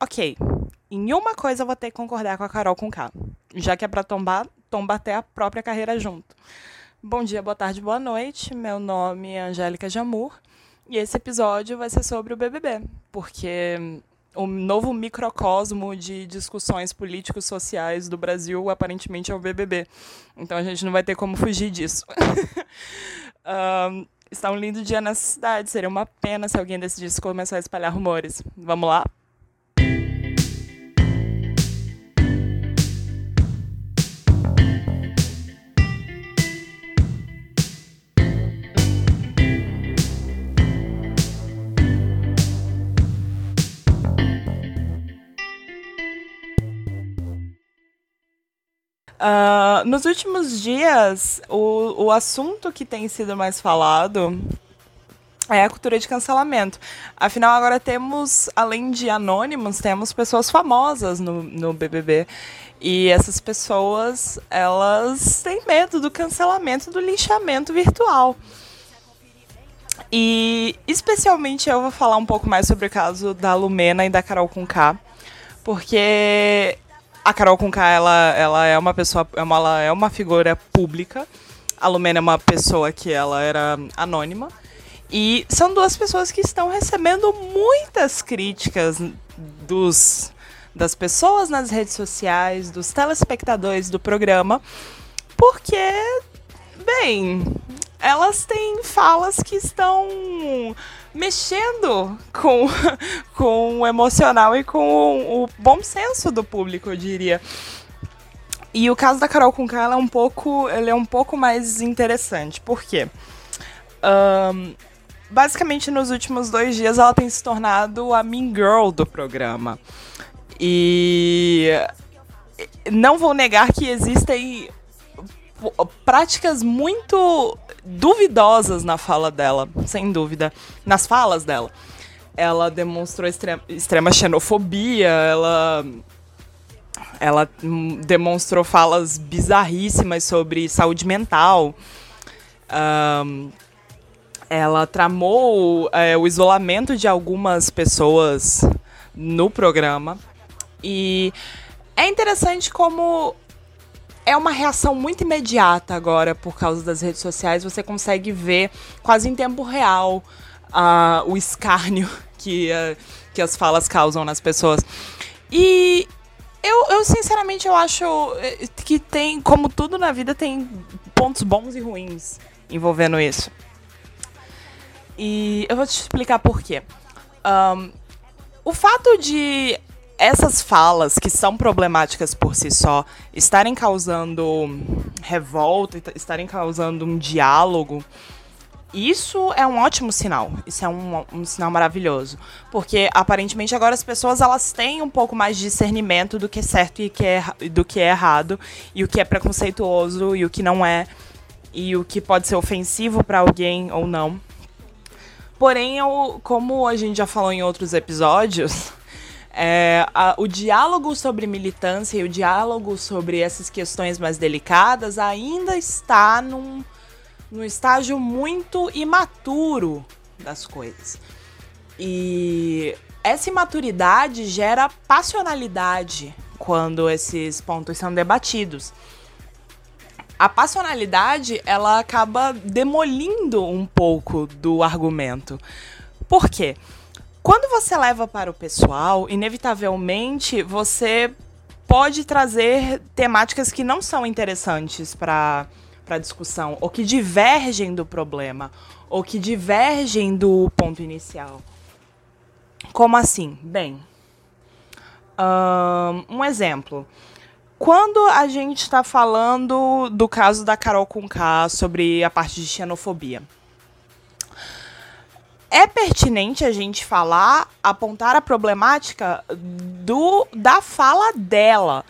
ok, em uma coisa eu vou ter que concordar com a Carol com K. Já que é pra tombar, tomba até a própria carreira junto. Bom dia, boa tarde, boa noite. Meu nome é Angélica Jamur e esse episódio vai ser sobre o BBB, porque o novo microcosmo de discussões políticos sociais do Brasil aparentemente é o BBB. Então a gente não vai ter como fugir disso. um, está um lindo dia nessa cidade. Seria uma pena se alguém decidisse começar a espalhar rumores. Vamos lá? Uh, nos últimos dias, o, o assunto que tem sido mais falado é a cultura de cancelamento. Afinal, agora temos, além de anônimos, temos pessoas famosas no, no BBB. E essas pessoas, elas têm medo do cancelamento, do linchamento virtual. E especialmente eu vou falar um pouco mais sobre o caso da Lumena e da Carol Conká, porque a Carol Conká, ela, ela é uma pessoa, é ela é uma figura pública. A Lumena é uma pessoa que ela era anônima. E são duas pessoas que estão recebendo muitas críticas dos das pessoas nas redes sociais, dos telespectadores do programa, porque, bem, elas têm falas que estão mexendo com, com o emocional e com o, o bom senso do público, eu diria. E o caso da Carol com K é um pouco, ele é um pouco mais interessante. Por quê? Um, basicamente, nos últimos dois dias, ela tem se tornado a mean girl do programa. E não vou negar que existem práticas muito duvidosas na fala dela, sem dúvida, nas falas dela. Ela demonstrou extrema, extrema xenofobia, ela ela demonstrou falas bizarríssimas sobre saúde mental. Um, ela tramou é, o isolamento de algumas pessoas no programa. E é interessante como é uma reação muito imediata agora por causa das redes sociais. Você consegue ver quase em tempo real uh, o escárnio que, uh, que as falas causam nas pessoas. E eu, eu, sinceramente, eu acho eh, que tem, como tudo na vida, tem pontos bons e ruins envolvendo isso. E eu vou te explicar por quê. Um, o fato de essas falas que são problemáticas por si só estarem causando revolta, estarem causando um diálogo, isso é um ótimo sinal. Isso é um, um, sinal maravilhoso. Porque aparentemente agora as pessoas elas têm um pouco mais de discernimento do que é certo e que é, do que é errado, e o que é preconceituoso e o que não é, e o que pode ser ofensivo para alguém ou não. Porém, eu, como a gente já falou em outros episódios, é, a, o diálogo sobre militância e o diálogo sobre essas questões mais delicadas ainda está num, num estágio muito imaturo das coisas. E essa imaturidade gera passionalidade quando esses pontos são debatidos. A passionalidade, ela acaba demolindo um pouco do argumento. Por quê? Quando você leva para o pessoal, inevitavelmente você pode trazer temáticas que não são interessantes para a discussão, ou que divergem do problema, ou que divergem do ponto inicial. Como assim? Bem, um, um exemplo. Quando a gente está falando do caso da Carol Conká sobre a parte de xenofobia, é pertinente a gente falar, apontar a problemática do da fala dela.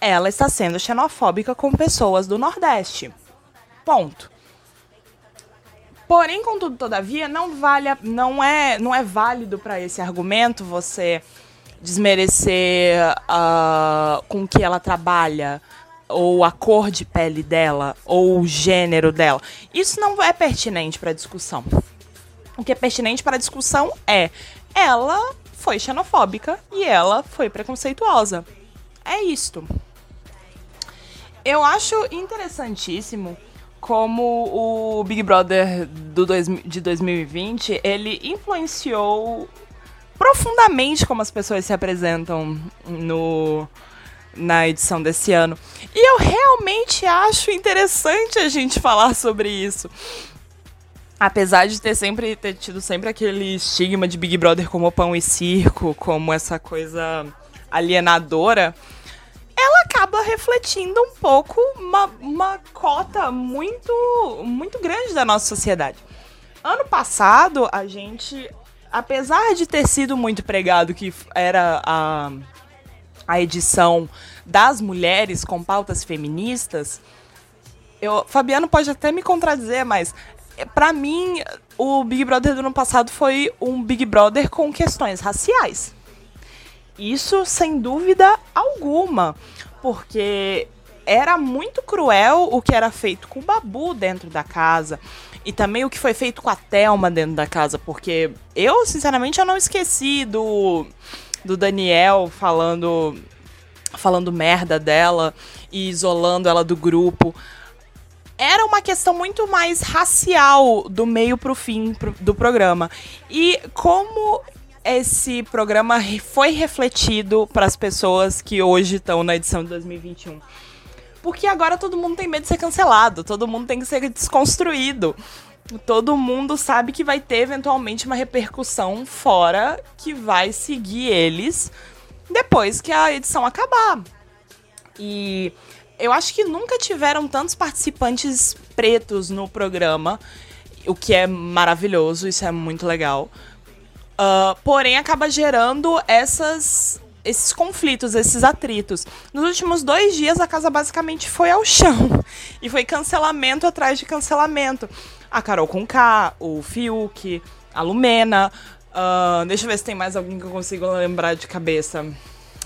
Ela está sendo xenofóbica com pessoas do Nordeste. Ponto. Porém, contudo, todavia, não vale, não é, não é válido para esse argumento você desmerecer uh, com que ela trabalha, ou a cor de pele dela, ou o gênero dela. Isso não é pertinente para a discussão. O que é pertinente para a discussão é ela foi xenofóbica e ela foi preconceituosa. É isto. Eu acho interessantíssimo como o Big Brother do dois, de 2020 ele influenciou profundamente como as pessoas se apresentam no na edição desse ano. E eu realmente acho interessante a gente falar sobre isso. Apesar de ter sempre ter tido sempre aquele estigma de Big Brother como pão e circo, como essa coisa alienadora, ela acaba refletindo um pouco uma, uma cota muito muito grande da nossa sociedade. Ano passado, a gente apesar de ter sido muito pregado que era a, a edição das mulheres com pautas feministas, eu, Fabiano pode até me contradizer, mas para mim o Big Brother do ano passado foi um Big Brother com questões raciais. Isso sem dúvida alguma, porque era muito cruel o que era feito com o Babu dentro da casa. E também o que foi feito com a Thelma dentro da casa, porque eu, sinceramente, eu não esqueci do, do Daniel falando falando merda dela e isolando ela do grupo. Era uma questão muito mais racial do meio pro fim pro, do programa. E como esse programa foi refletido para as pessoas que hoje estão na edição de 2021? Porque agora todo mundo tem medo de ser cancelado, todo mundo tem que ser desconstruído. Todo mundo sabe que vai ter eventualmente uma repercussão fora que vai seguir eles depois que a edição acabar. E eu acho que nunca tiveram tantos participantes pretos no programa, o que é maravilhoso, isso é muito legal. Uh, porém, acaba gerando essas esses conflitos, esses atritos. Nos últimos dois dias, a casa basicamente foi ao chão. E foi cancelamento atrás de cancelamento. A Carol com K, o Fiuk, a Lumena. Uh, deixa eu ver se tem mais alguém que eu consigo lembrar de cabeça.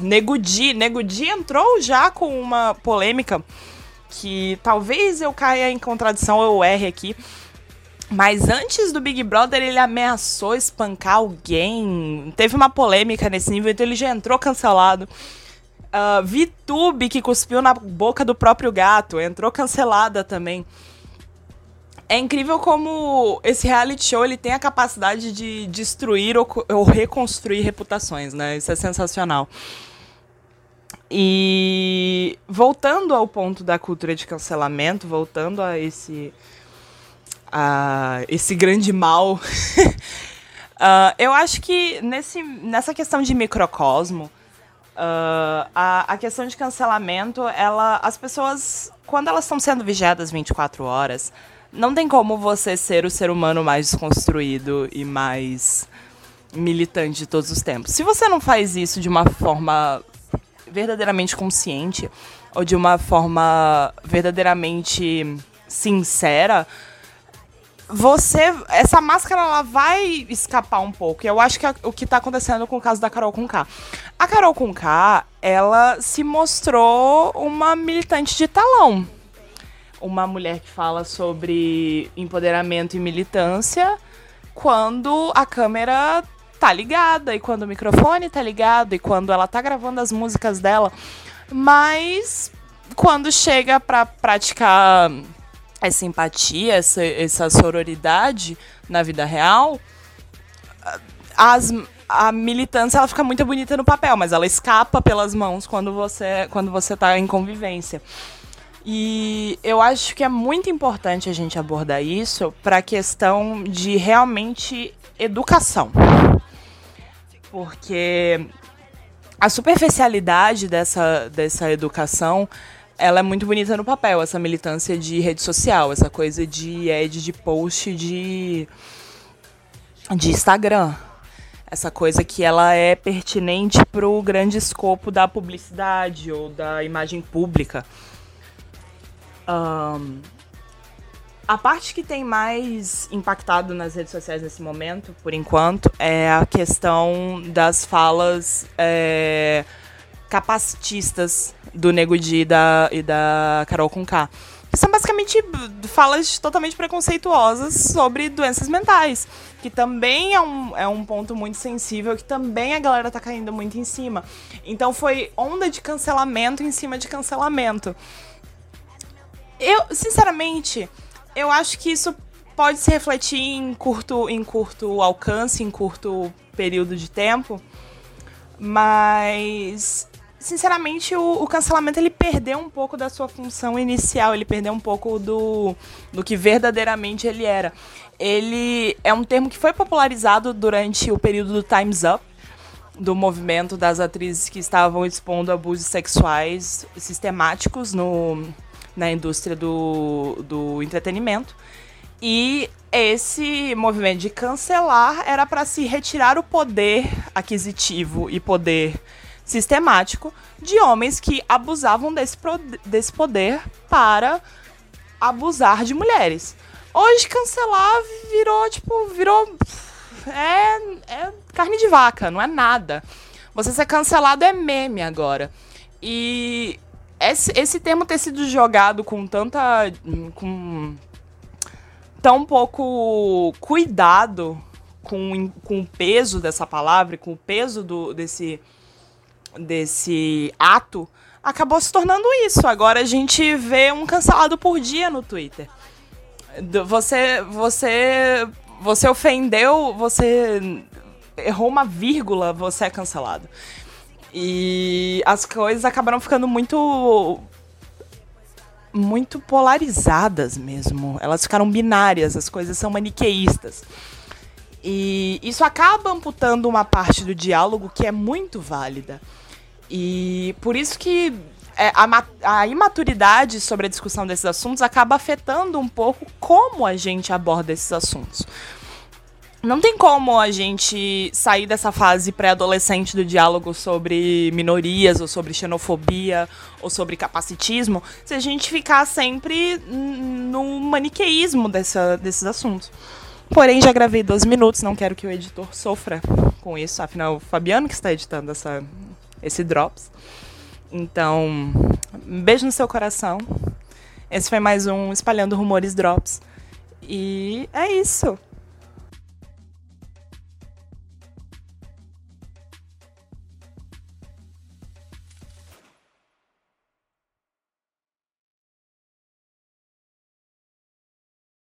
Negudi. Negudi entrou já com uma polêmica que talvez eu caia em contradição ou erre aqui. Mas antes do Big Brother, ele ameaçou espancar alguém. Teve uma polêmica nesse nível, então ele já entrou cancelado. Uh, Vitube, que cuspiu na boca do próprio gato, entrou cancelada também. É incrível como esse reality show ele tem a capacidade de destruir ou, ou reconstruir reputações, né? Isso é sensacional. E voltando ao ponto da cultura de cancelamento, voltando a esse a esse grande mal. uh, eu acho que nesse, nessa questão de microcosmo, uh, a, a questão de cancelamento, ela, as pessoas, quando elas estão sendo vigiadas 24 horas, não tem como você ser o ser humano mais desconstruído e mais militante de todos os tempos. Se você não faz isso de uma forma verdadeiramente consciente ou de uma forma verdadeiramente sincera, você. Essa máscara ela vai escapar um pouco. Eu acho que é o que está acontecendo com o caso da Carol com K. A Carol com K, ela se mostrou uma militante de talão. Uma mulher que fala sobre empoderamento e militância quando a câmera tá ligada e quando o microfone tá ligado e quando ela tá gravando as músicas dela. Mas quando chega para praticar essa empatia, essa, essa sororidade na vida real, as, a militância ela fica muito bonita no papel, mas ela escapa pelas mãos quando você quando você está em convivência. E eu acho que é muito importante a gente abordar isso para a questão de realmente educação. Porque a superficialidade dessa, dessa educação ela é muito bonita no papel, essa militância de rede social, essa coisa de ad de post de, de Instagram. Essa coisa que ela é pertinente para o grande escopo da publicidade ou da imagem pública. Um, a parte que tem mais impactado nas redes sociais nesse momento, por enquanto, é a questão das falas é, capacitistas do Nego Di e da, e da Carol Conká. são basicamente falas totalmente preconceituosas sobre doenças mentais. Que também é um, é um ponto muito sensível, que também a galera tá caindo muito em cima. Então foi onda de cancelamento em cima de cancelamento. Eu, sinceramente, eu acho que isso pode se refletir em curto, em curto alcance, em curto período de tempo. Mas sinceramente, o, o, cancelamento ele perdeu um pouco da sua função inicial, ele perdeu um pouco do, do que verdadeiramente ele era. Ele é um termo que foi popularizado durante o período do Time's Up, do movimento das atrizes que estavam expondo abusos sexuais sistemáticos no, na indústria do, do entretenimento. E esse movimento de cancelar era para se retirar o poder aquisitivo e poder sistemático de homens que abusavam desse, desse poder para abusar de mulheres. Hoje cancelar virou, tipo, virou. É, é carne de vaca, não é nada. Você ser cancelado é meme agora. E esse, esse termo ter sido jogado com tanta. com tão pouco cuidado com, com o peso dessa palavra, com o peso do, desse desse ato acabou se tornando isso. Agora a gente vê um cancelado por dia no Twitter. Você, você, você ofendeu, você errou uma vírgula, você é cancelado. E as coisas acabaram ficando muito muito polarizadas mesmo. Elas ficaram binárias, as coisas são maniqueístas. E isso acaba amputando uma parte do diálogo que é muito válida. E por isso que é, a, a, imaturidade sobre a discussão desses assuntos acaba afetando um pouco como a gente aborda esses assuntos. Não tem como a gente sair dessa fase pré-adolescente do diálogo sobre minorias, ou sobre xenofobia, ou sobre capacitismo, se a gente ficar sempre no maniqueísmo dessa, desses assuntos. Porém, já gravei 12 minutos, não quero que o editor sofra com isso. Afinal, o Fabiano que está editando essa, esse Drops. Então, um beijo no seu coração. Esse foi mais um Espalhando Rumores Drops. E é isso.